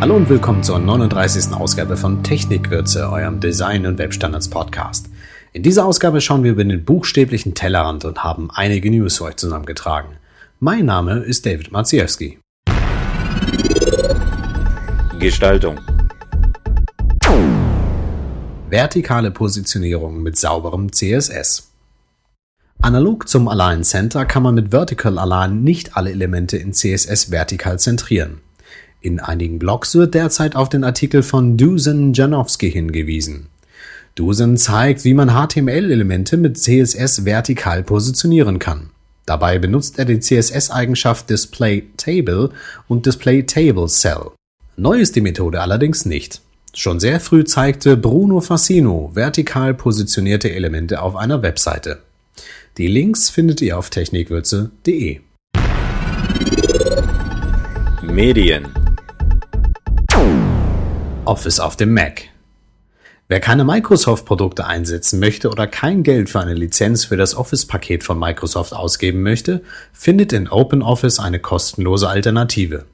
Hallo und willkommen zur 39. Ausgabe von Technikwürze, eurem Design- und Webstandards-Podcast. In dieser Ausgabe schauen wir über den buchstäblichen Tellerrand und haben einige News für euch zusammengetragen. Mein Name ist David Maciejewski. Gestaltung. Vertikale Positionierung mit sauberem CSS. Analog zum Align Center kann man mit Vertical Align nicht alle Elemente in CSS vertikal zentrieren. In einigen Blogs wird derzeit auf den Artikel von Dusan Janowski hingewiesen. Dusan zeigt, wie man HTML-Elemente mit CSS vertikal positionieren kann. Dabei benutzt er die CSS-Eigenschaft Display Table und Display Table Cell. Neu ist die Methode allerdings nicht. Schon sehr früh zeigte Bruno Fassino vertikal positionierte Elemente auf einer Webseite. Die Links findet ihr auf technikwürze.de. Medien. Office auf dem Mac. Wer keine Microsoft-Produkte einsetzen möchte oder kein Geld für eine Lizenz für das Office-Paket von Microsoft ausgeben möchte, findet in OpenOffice eine kostenlose Alternative.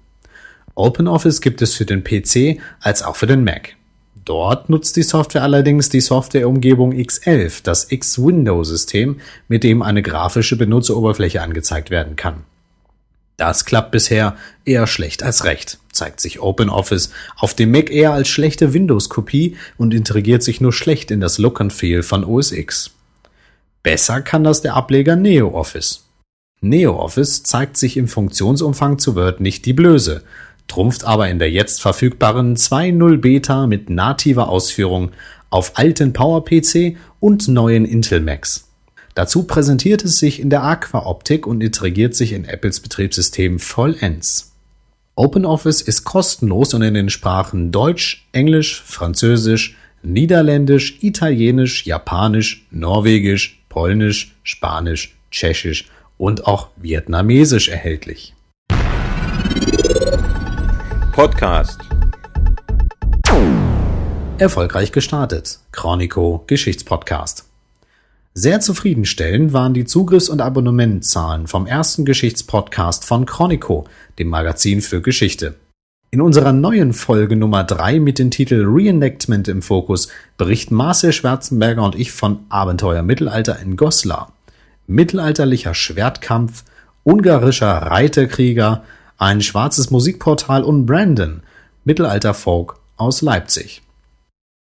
OpenOffice gibt es für den PC als auch für den Mac. Dort nutzt die Software allerdings die Softwareumgebung X11, das X-Window-System, mit dem eine grafische Benutzeroberfläche angezeigt werden kann. Das klappt bisher eher schlecht als recht zeigt sich OpenOffice auf dem Mac eher als schlechte Windows-Kopie und integriert sich nur schlecht in das Look and Feel von OS X. Besser kann das der Ableger NeoOffice. NeoOffice zeigt sich im Funktionsumfang zu Word nicht die Blöße, trumpft aber in der jetzt verfügbaren 2.0 Beta mit nativer Ausführung auf alten PowerPC und neuen Intel Macs. Dazu präsentiert es sich in der Aqua-Optik und integriert sich in Apples Betriebssystem vollends. OpenOffice ist kostenlos und in den Sprachen Deutsch, Englisch, Französisch, Niederländisch, Italienisch, Japanisch, Norwegisch, Polnisch, Spanisch, Tschechisch und auch Vietnamesisch erhältlich. Podcast. Erfolgreich gestartet. Chronico Geschichtspodcast. Sehr zufriedenstellend waren die Zugriffs- und Abonnementzahlen vom ersten Geschichtspodcast von Chronico, dem Magazin für Geschichte. In unserer neuen Folge Nummer 3 mit dem Titel Reenactment im Fokus berichten Marcel Schwarzenberger und ich von Abenteuer Mittelalter in Goslar. Mittelalterlicher Schwertkampf, ungarischer Reiterkrieger, ein schwarzes Musikportal und Brandon, Mittelalter-Folk aus Leipzig.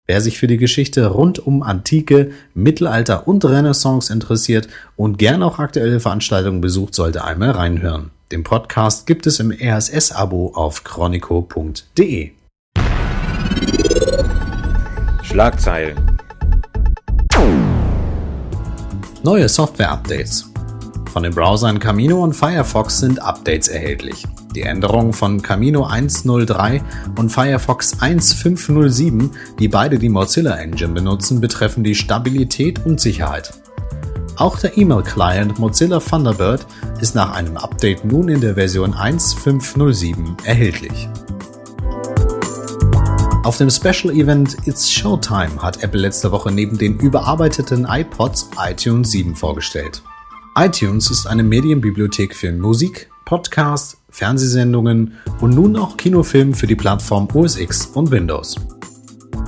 Wer sich für die Geschichte rund um Antike, Mittelalter und Renaissance interessiert und gern auch aktuelle Veranstaltungen besucht, sollte einmal reinhören. Den Podcast gibt es im RSS-Abo auf chronico.de. Schlagzeilen. Neue Software-Updates. Von den Browsern Camino und Firefox sind Updates erhältlich. Die Änderungen von Camino 1.03 und Firefox 1.507, die beide die Mozilla Engine benutzen, betreffen die Stabilität und Sicherheit. Auch der E-Mail-Client Mozilla Thunderbird ist nach einem Update nun in der Version 1.507 erhältlich. Auf dem Special Event It's Showtime hat Apple letzte Woche neben den überarbeiteten iPods iTunes 7 vorgestellt. iTunes ist eine Medienbibliothek für Musik, Podcasts, Fernsehsendungen und nun auch Kinofilmen für die Plattform OS X und Windows.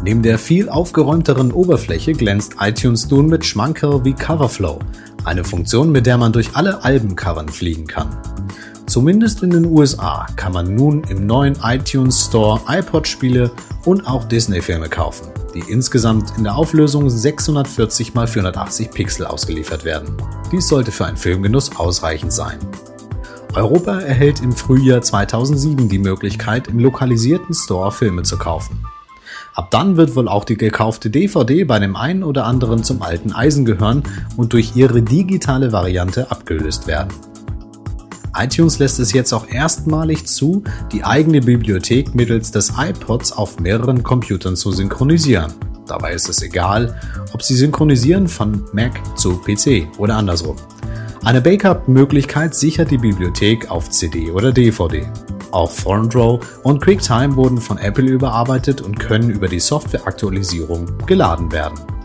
Neben der viel aufgeräumteren Oberfläche glänzt iTunes nun mit Schmankerl wie Coverflow, eine Funktion, mit der man durch alle Albencovern fliegen kann. Zumindest in den USA kann man nun im neuen iTunes Store iPod-Spiele und auch Disney-Filme kaufen, die insgesamt in der Auflösung 640 x 480 Pixel ausgeliefert werden. Dies sollte für einen Filmgenuss ausreichend sein. Europa erhält im Frühjahr 2007 die Möglichkeit, im lokalisierten Store Filme zu kaufen. Ab dann wird wohl auch die gekaufte DVD bei dem einen oder anderen zum alten Eisen gehören und durch ihre digitale Variante abgelöst werden. iTunes lässt es jetzt auch erstmalig zu, die eigene Bibliothek mittels des iPods auf mehreren Computern zu synchronisieren. Dabei ist es egal, ob sie synchronisieren von Mac zu PC oder andersrum. Eine Backup-Möglichkeit sichert die Bibliothek auf CD oder DVD. Auch FormDraw und QuickTime wurden von Apple überarbeitet und können über die Softwareaktualisierung geladen werden.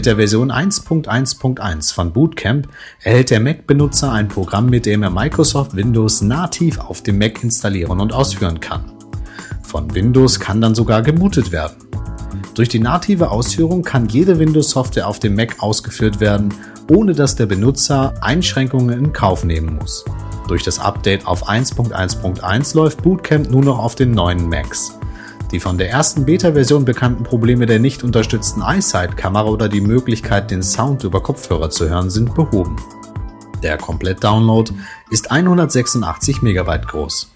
Mit der Version 1.1.1 von Bootcamp erhält der Mac-Benutzer ein Programm, mit dem er Microsoft Windows nativ auf dem Mac installieren und ausführen kann. Von Windows kann dann sogar gebootet werden. Durch die native Ausführung kann jede Windows-Software auf dem Mac ausgeführt werden, ohne dass der Benutzer Einschränkungen in Kauf nehmen muss. Durch das Update auf 1.1.1 läuft Bootcamp nur noch auf den neuen Macs. Die von der ersten Beta-Version bekannten Probleme der nicht unterstützten iSight-Kamera oder die Möglichkeit, den Sound über Kopfhörer zu hören, sind behoben. Der Komplett-Download ist 186 MB groß.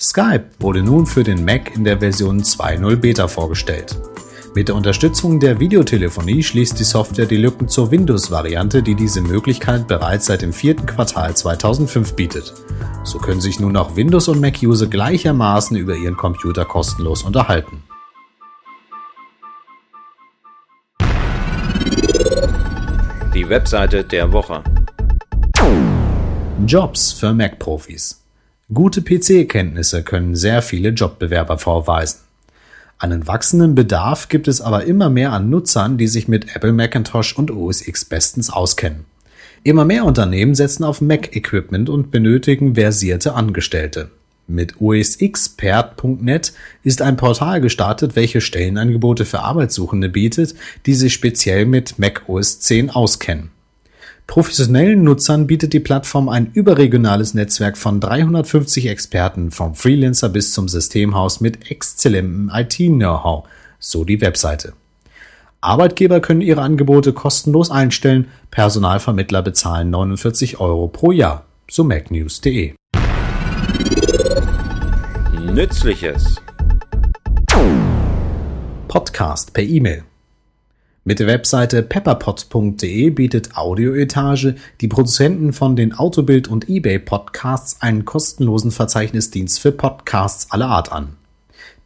Skype wurde nun für den Mac in der Version 2.0 Beta vorgestellt. Mit der Unterstützung der Videotelefonie schließt die Software die Lücken zur Windows-Variante, die diese Möglichkeit bereits seit dem vierten Quartal 2005 bietet. So können sich nun auch Windows- und Mac-User gleichermaßen über ihren Computer kostenlos unterhalten. Die Webseite der Woche. Jobs für Mac-Profis. Gute PC-Kenntnisse können sehr viele Jobbewerber vorweisen. Einen wachsenden Bedarf gibt es aber immer mehr an Nutzern, die sich mit Apple Macintosh und OS X bestens auskennen. Immer mehr Unternehmen setzen auf Mac-Equipment und benötigen versierte Angestellte. Mit osxpert.net ist ein Portal gestartet, welches Stellenangebote für Arbeitssuchende bietet, die sich speziell mit Mac OS 10 auskennen. Professionellen Nutzern bietet die Plattform ein überregionales Netzwerk von 350 Experten vom Freelancer bis zum Systemhaus mit exzellentem IT-Know-how, so die Webseite. Arbeitgeber können ihre Angebote kostenlos einstellen, Personalvermittler bezahlen 49 Euro pro Jahr, so macnews.de. Nützliches. Podcast per E-Mail. Mit der Webseite pepperpot.de bietet Audioetage die Produzenten von den Autobild und eBay Podcasts einen kostenlosen Verzeichnisdienst für Podcasts aller Art an.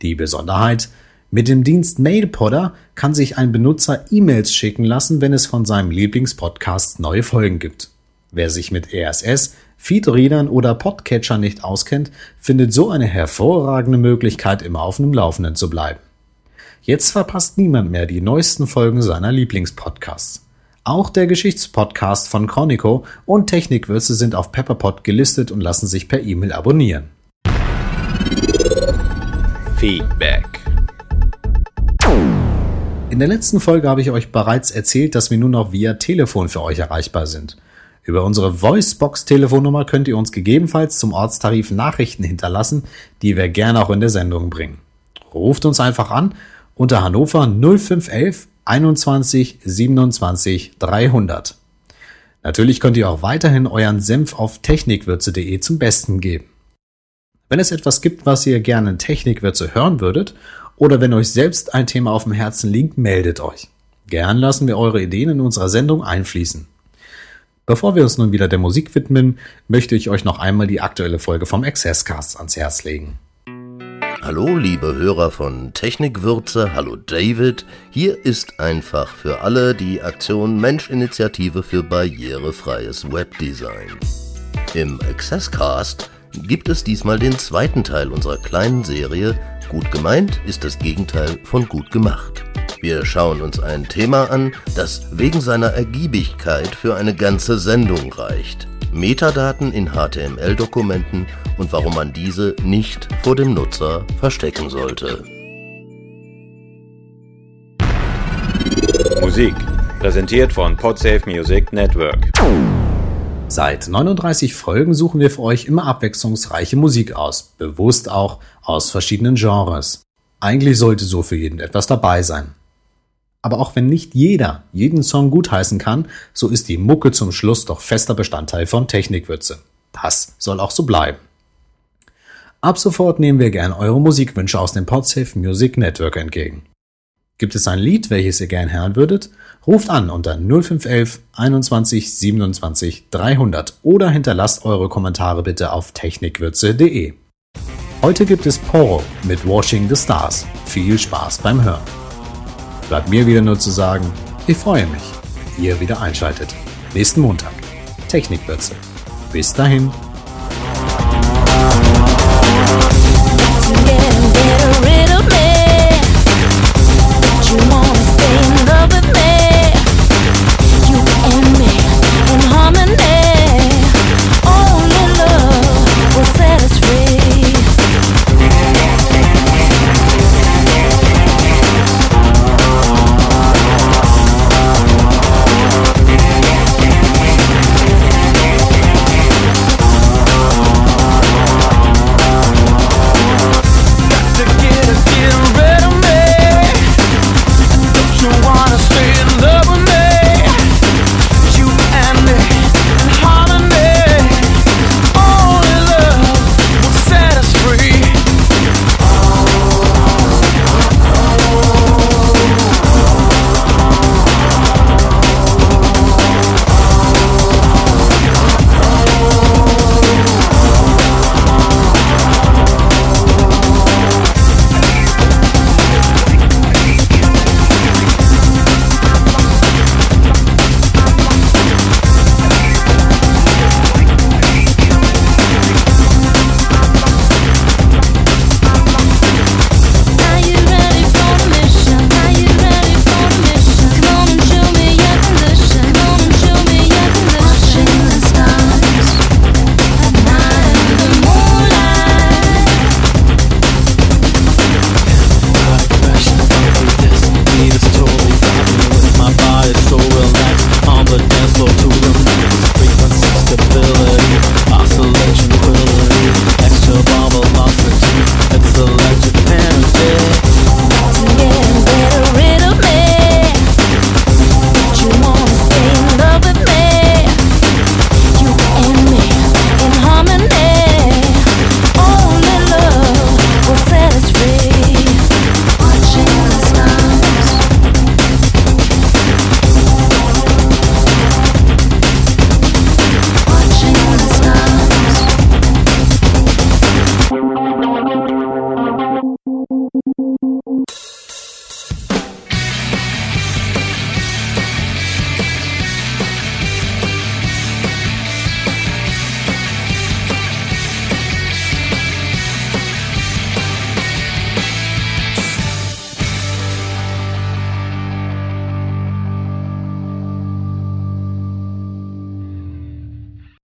Die Besonderheit, mit dem Dienst MailPodder kann sich ein Benutzer E-Mails schicken lassen, wenn es von seinem Lieblingspodcast neue Folgen gibt. Wer sich mit RSS, Feedreadern oder Podcatcher nicht auskennt, findet so eine hervorragende Möglichkeit, immer auf dem Laufenden zu bleiben. Jetzt verpasst niemand mehr die neuesten Folgen seiner Lieblingspodcasts. Auch der Geschichtspodcast von Chronico und Technikwürze sind auf Pepperpot gelistet und lassen sich per E-Mail abonnieren. Feedback. In der letzten Folge habe ich euch bereits erzählt, dass wir nun noch via Telefon für euch erreichbar sind. Über unsere Voicebox-Telefonnummer könnt ihr uns gegebenenfalls zum Ortstarif Nachrichten hinterlassen, die wir gerne auch in der Sendung bringen. Ruft uns einfach an unter Hannover 0511 21 27 300. Natürlich könnt ihr auch weiterhin euren Senf auf technikwürze.de zum Besten geben. Wenn es etwas gibt, was ihr gerne in Technikwürze hören würdet, oder wenn euch selbst ein Thema auf dem Herzen liegt, meldet euch. Gern lassen wir eure Ideen in unserer Sendung einfließen. Bevor wir uns nun wieder der Musik widmen, möchte ich euch noch einmal die aktuelle Folge vom Accesscast ans Herz legen. Hallo, liebe Hörer von Technikwürze, hallo David. Hier ist einfach für alle die Aktion Mensch-Initiative für barrierefreies Webdesign. Im Accesscast gibt es diesmal den zweiten Teil unserer kleinen Serie Gut gemeint ist das Gegenteil von gut gemacht. Wir schauen uns ein Thema an, das wegen seiner Ergiebigkeit für eine ganze Sendung reicht. Metadaten in HTML-Dokumenten und warum man diese nicht vor dem Nutzer verstecken sollte. Musik. Präsentiert von Podsafe Music Network. Seit 39 Folgen suchen wir für euch immer abwechslungsreiche Musik aus, bewusst auch aus verschiedenen Genres. Eigentlich sollte so für jeden etwas dabei sein. Aber auch wenn nicht jeder jeden Song gutheißen kann, so ist die Mucke zum Schluss doch fester Bestandteil von Technikwürze. Das soll auch so bleiben. Ab sofort nehmen wir gern eure Musikwünsche aus dem Podsafe Music Network entgegen. Gibt es ein Lied, welches ihr gern hören würdet? Ruft an unter 0511 21 27 300 oder hinterlasst eure Kommentare bitte auf technikwürze.de. Heute gibt es Poro mit Washing the Stars. Viel Spaß beim Hören. Bleibt mir wieder nur zu sagen, ich freue mich, ihr wieder einschaltet. Nächsten Montag. Technikwürze. Bis dahin. coming.